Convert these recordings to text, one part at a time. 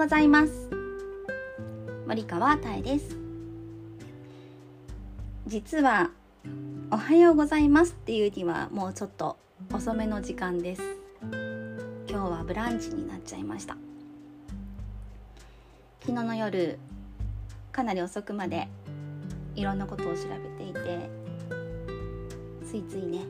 ございます。森川たえです。実はおはようございますっていうにはもうちょっと遅めの時間です。今日はブランチになっちゃいました。昨日の夜かなり遅くまでいろんなことを調べていてついついね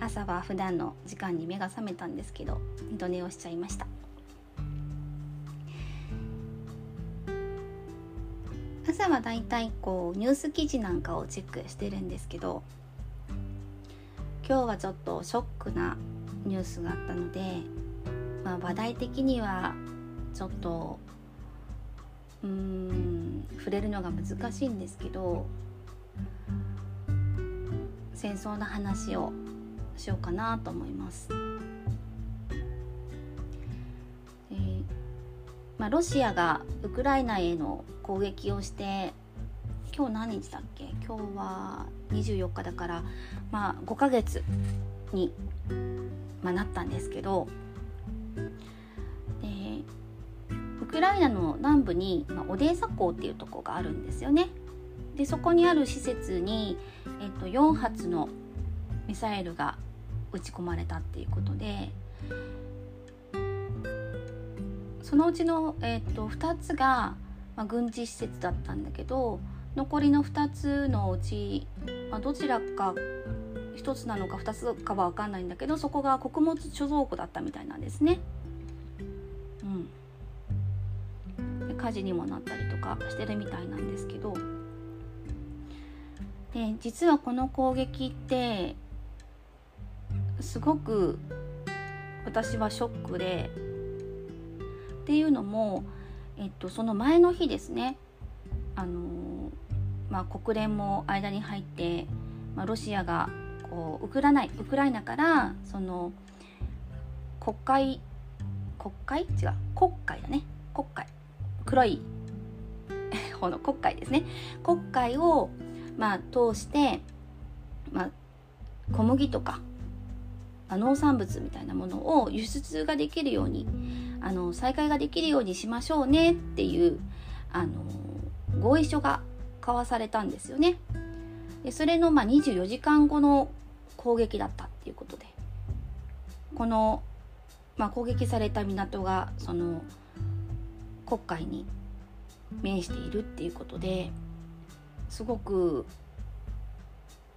朝は普段の時間に目が覚めたんですけど二度寝をしちゃいました。朝はだいたいこうニュース記事なんかをチェックしてるんですけど今日はちょっとショックなニュースがあったので、まあ、話題的にはちょっとうーん触れるのが難しいんですけど戦争の話をしようかなと思います。まあ、ロシアがウクライナへの攻撃をして今日何日だっけ？今日は24日だから、まあ、5ヶ月に、まあ、なったんですけどでウクライナの南部に、まあ、オデーサ港っていうとこがあるんですよね。でそこにある施設に、えっと、4発のミサイルが撃ち込まれたっていうことでそのうちの、えーと、2つが、まあ、軍事施設だったんだけど残りの2つのうち、まあ、どちらか1つなのか2つかは分かんないんだけどそこが穀物貯蔵庫だったみたいなんですね。うん、で火事にもなったりとかしてるみたいなんですけどで実はこの攻撃ってすごく私はショックでっていうのも、えっと、その前の日ですね。あの、まあ、国連も間に入って、まあ、ロシアがこうウクライナウクライナからその国会国会？違う。国会だね。国会。黒い この国会ですね。国会を、まあ、通して、まあ、小麦とかま農産物みたいなものを輸出ができるようにあの再開ができるようにしましょうねっていうあの合意書が交わされたんですよね。でそれのまあ24時間後の攻撃だったっていうことでこの、まあ、攻撃された港がその黒海に面しているっていうことですごく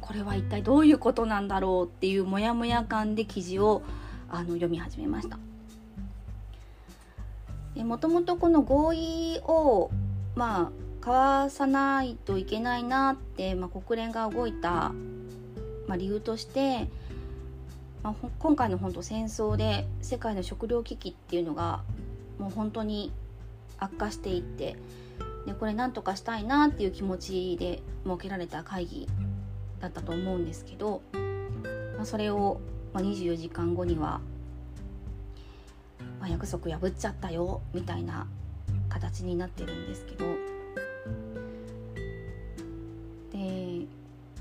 これは一体どういうことなんだろうっていうモヤモヤ感で記事をあの読み始めました。もともとこの合意をまあ交わさないといけないなって、まあ、国連が動いた、まあ、理由として、まあ、今回の本当戦争で世界の食糧危機っていうのがもう本当に悪化していってでこれ何とかしたいなっていう気持ちで設けられた会議だったと思うんですけど、まあ、それを、24時間後には、まあ、約束破っちゃったよみたいな形になってるんですけど。で、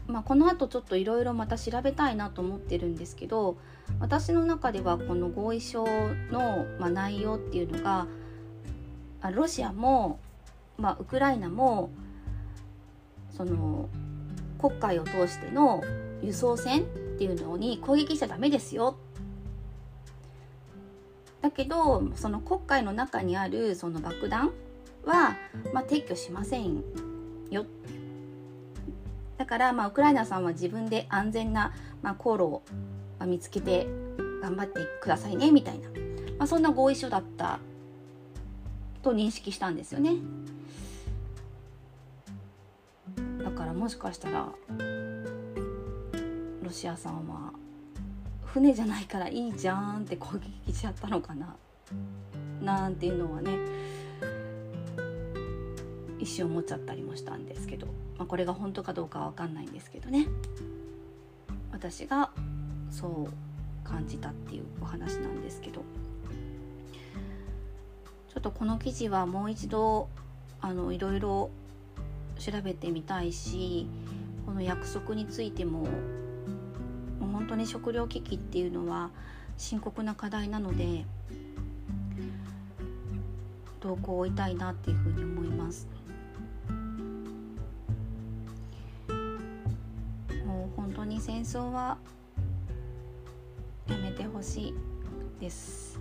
まあ、このあとちょっといろいろまた調べたいなと思ってるんですけど私の中ではこの合意書の、まあ、内容っていうのがロシアも、まあ、ウクライナもその国海を通しての輸送船っていうのに攻撃しちゃダメですよだけどその国海の中にあるその爆弾は、まあ、撤去しませんよだからまあウクライナさんは自分で安全な、まあ、航路を見つけて頑張ってくださいねみたいな、まあ、そんな合意書だったと認識したんですよねだ。からもしかしたらロシアさんは船じゃないからいいじゃんって攻撃しちゃったのかな？なんていうのはね一瞬思っちゃったりもしたんですけど、まあ、これが本当かどうかは分かんないんですけどね。私がそう感じたっていうお話なんですけど。ちょっとこの記事はもう一度あのいろいろ調べてみたいしこの約束についても本当に食糧危機っていうのは深刻な課題なので投稿を追いたいなっていうふうに思います。もう本当に戦争はやめてほしいです。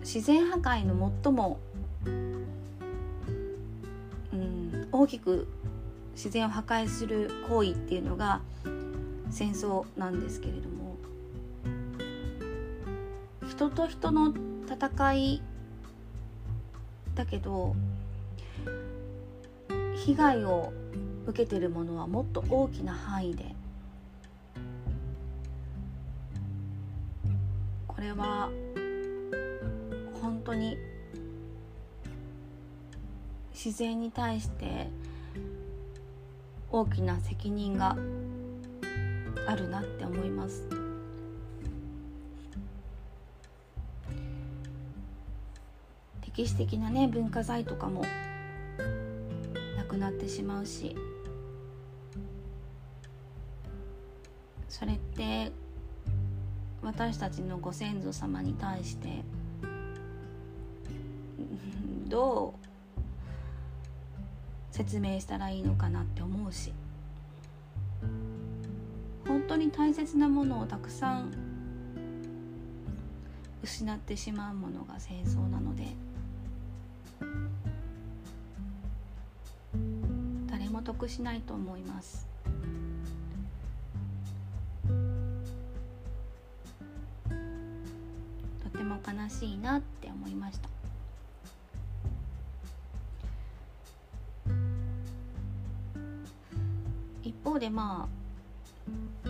自然破壊の最も、うん、大きく自然を破壊する行為っていうのが戦争なんですけれども人と人の戦いだけど被害を受けてるものはもっと大きな範囲でこれは本当に自然に対して大きな責任があるなって思います。歴史的なね文化財とかもなくなってしまうしそれって私たちのご先祖様に対してどう説明したらいいのかなって思うし。本当に大切なものをたくさん失ってしまうものが戦争なので誰も得しないと思います。とても悲しいなって思いました。方でまあ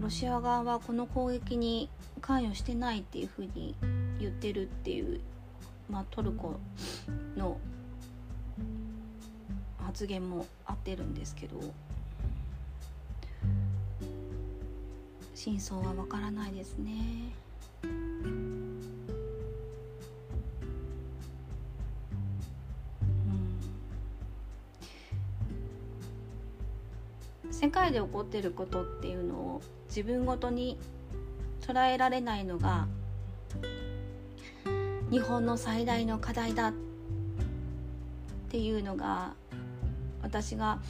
ロシア側はこの攻撃に関与してないっていうふうに言ってるっていう、まあ、トルコの発言も合ってるんですけど真相はわからないですね。界で起こってることっていうのを自分ごとに捉えられないのが日本の最大の課題だっていうのが私が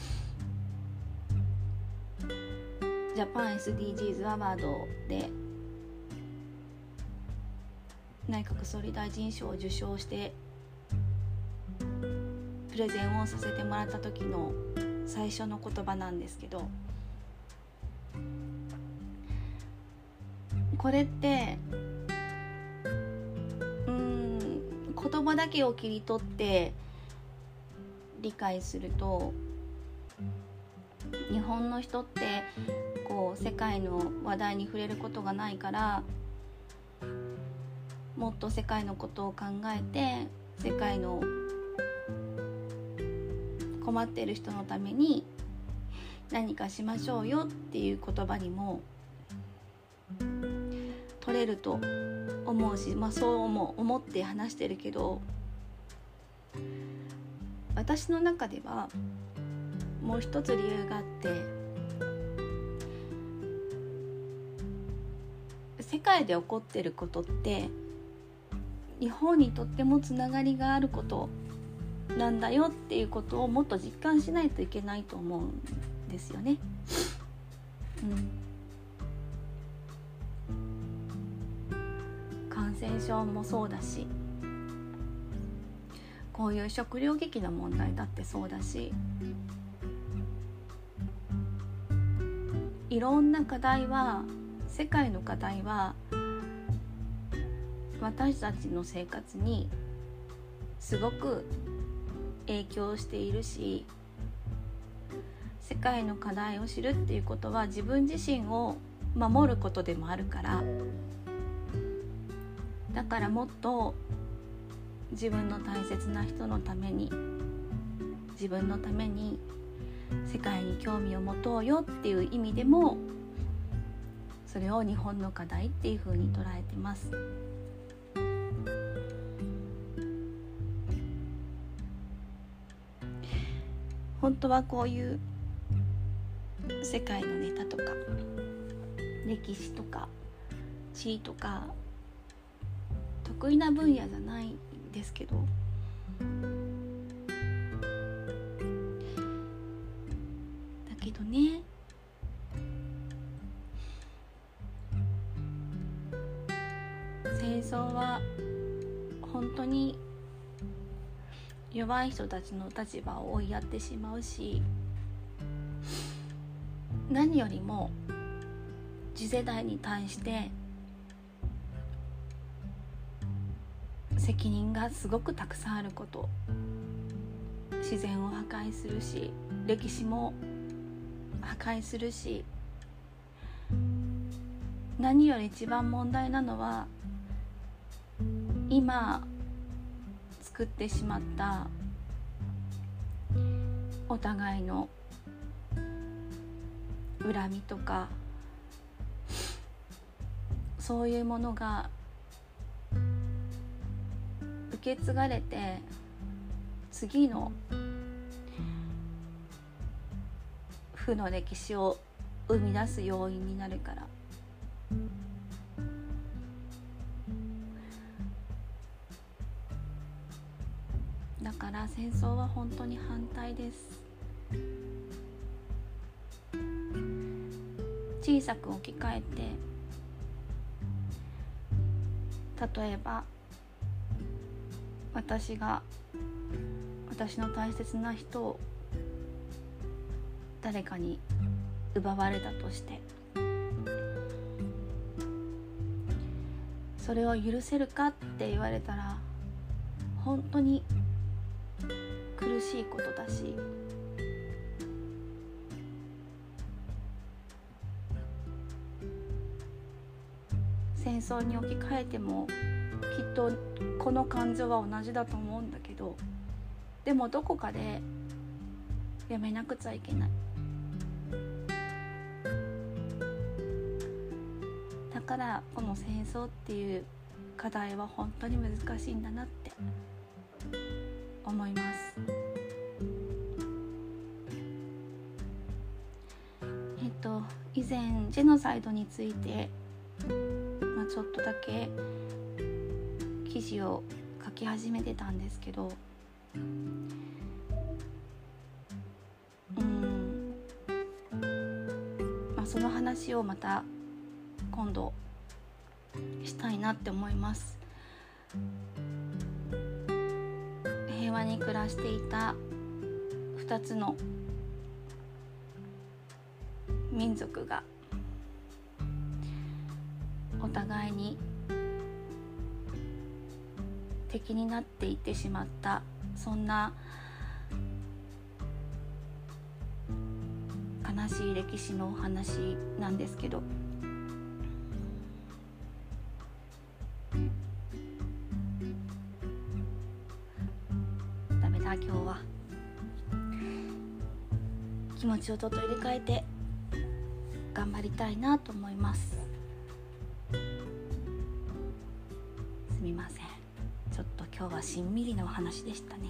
ジャパン SDGs アワードで内閣総理大臣賞を受賞してプレゼンをさせてもらった時の最初の言葉なんですけどこれってうん言葉だけを切り取って理解すると日本の人ってこう世界の話題に触れることがないからもっと世界のことを考えて世界の困っている人のために何かしましょうよっていう言葉にも取れると思うし、まあ、そう思思って話してるけど私の中ではもう一つ理由があって世界で起こってることって日本にとってもつながりがあることなんだよっていうことをもっと実感しないといけないと思うんですよね。うん、感染症もそうだしこういう食糧危機の問題だってそうだしいろんな課題は世界の課題は私たちの生活にすごく影響しているし世界の課題を知るっていうことは自分自身を守ることでもあるからだからもっと自分の大切な人のために自分のために世界に興味を持とうよっていう意味でもそれを日本の課題っていうふうに捉えてます。当はこういう世界のネタとか歴史とか地位とか得意な分野じゃないんですけど弱い人たちの立場を追いやってしまうし何よりも次世代に対して責任がすごくたくさんあること自然を破壊するし歴史も破壊するし何より一番問題なのは今作ってしまったお互いの恨みとかそういうものが受け継がれて次の負の歴史を生み出す要因になるから。戦争は本当に反対です。小さく置き換えて例えば私が私の大切な人を誰かに奪われたとしてそれを許せるかって言われたら本当に苦しいことだし。戦争に置き換えてもきっとこの感情は同じだと思うんだけどでもどこかでやめなくちゃいけない。だからこの戦争っていう課題は本当に難しいんだなって思います。以前ジェノサイドについて、まあ、ちょっとだけ記事を書き始めてたんですけどうんまあその話をまた今度したいなって思います。平和に暮らしていた2つの民族が。お互いに敵になっていってしまった。そんな悲しい歴史のお話なんですけど。ダメだ今日は。気持ちをちょっと入れ替えて。頑張りたいなと思います。すみません。ちょっと今日はしんみりのお話でしたね。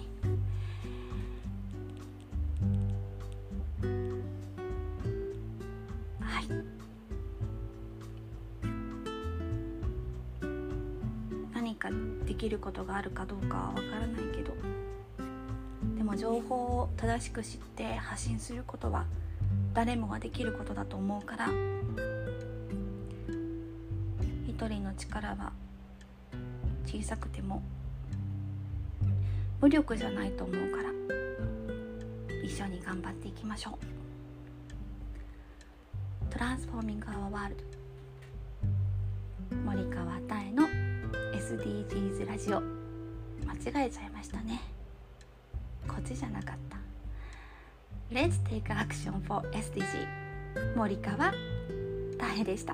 はい。何かできることがあるかどうかはわからないけど。でも情報を正しく知って発信することは誰もができることだと思うから一人の力は小さくても無力じゃないと思うから一緒に頑張っていきましょう。トランスフォーミング・アワー・ワールド。森川妙の SDGs ラジオ。間違えちゃいましたね。こっちじゃなかった。Let's take action for SDG 森川大変でした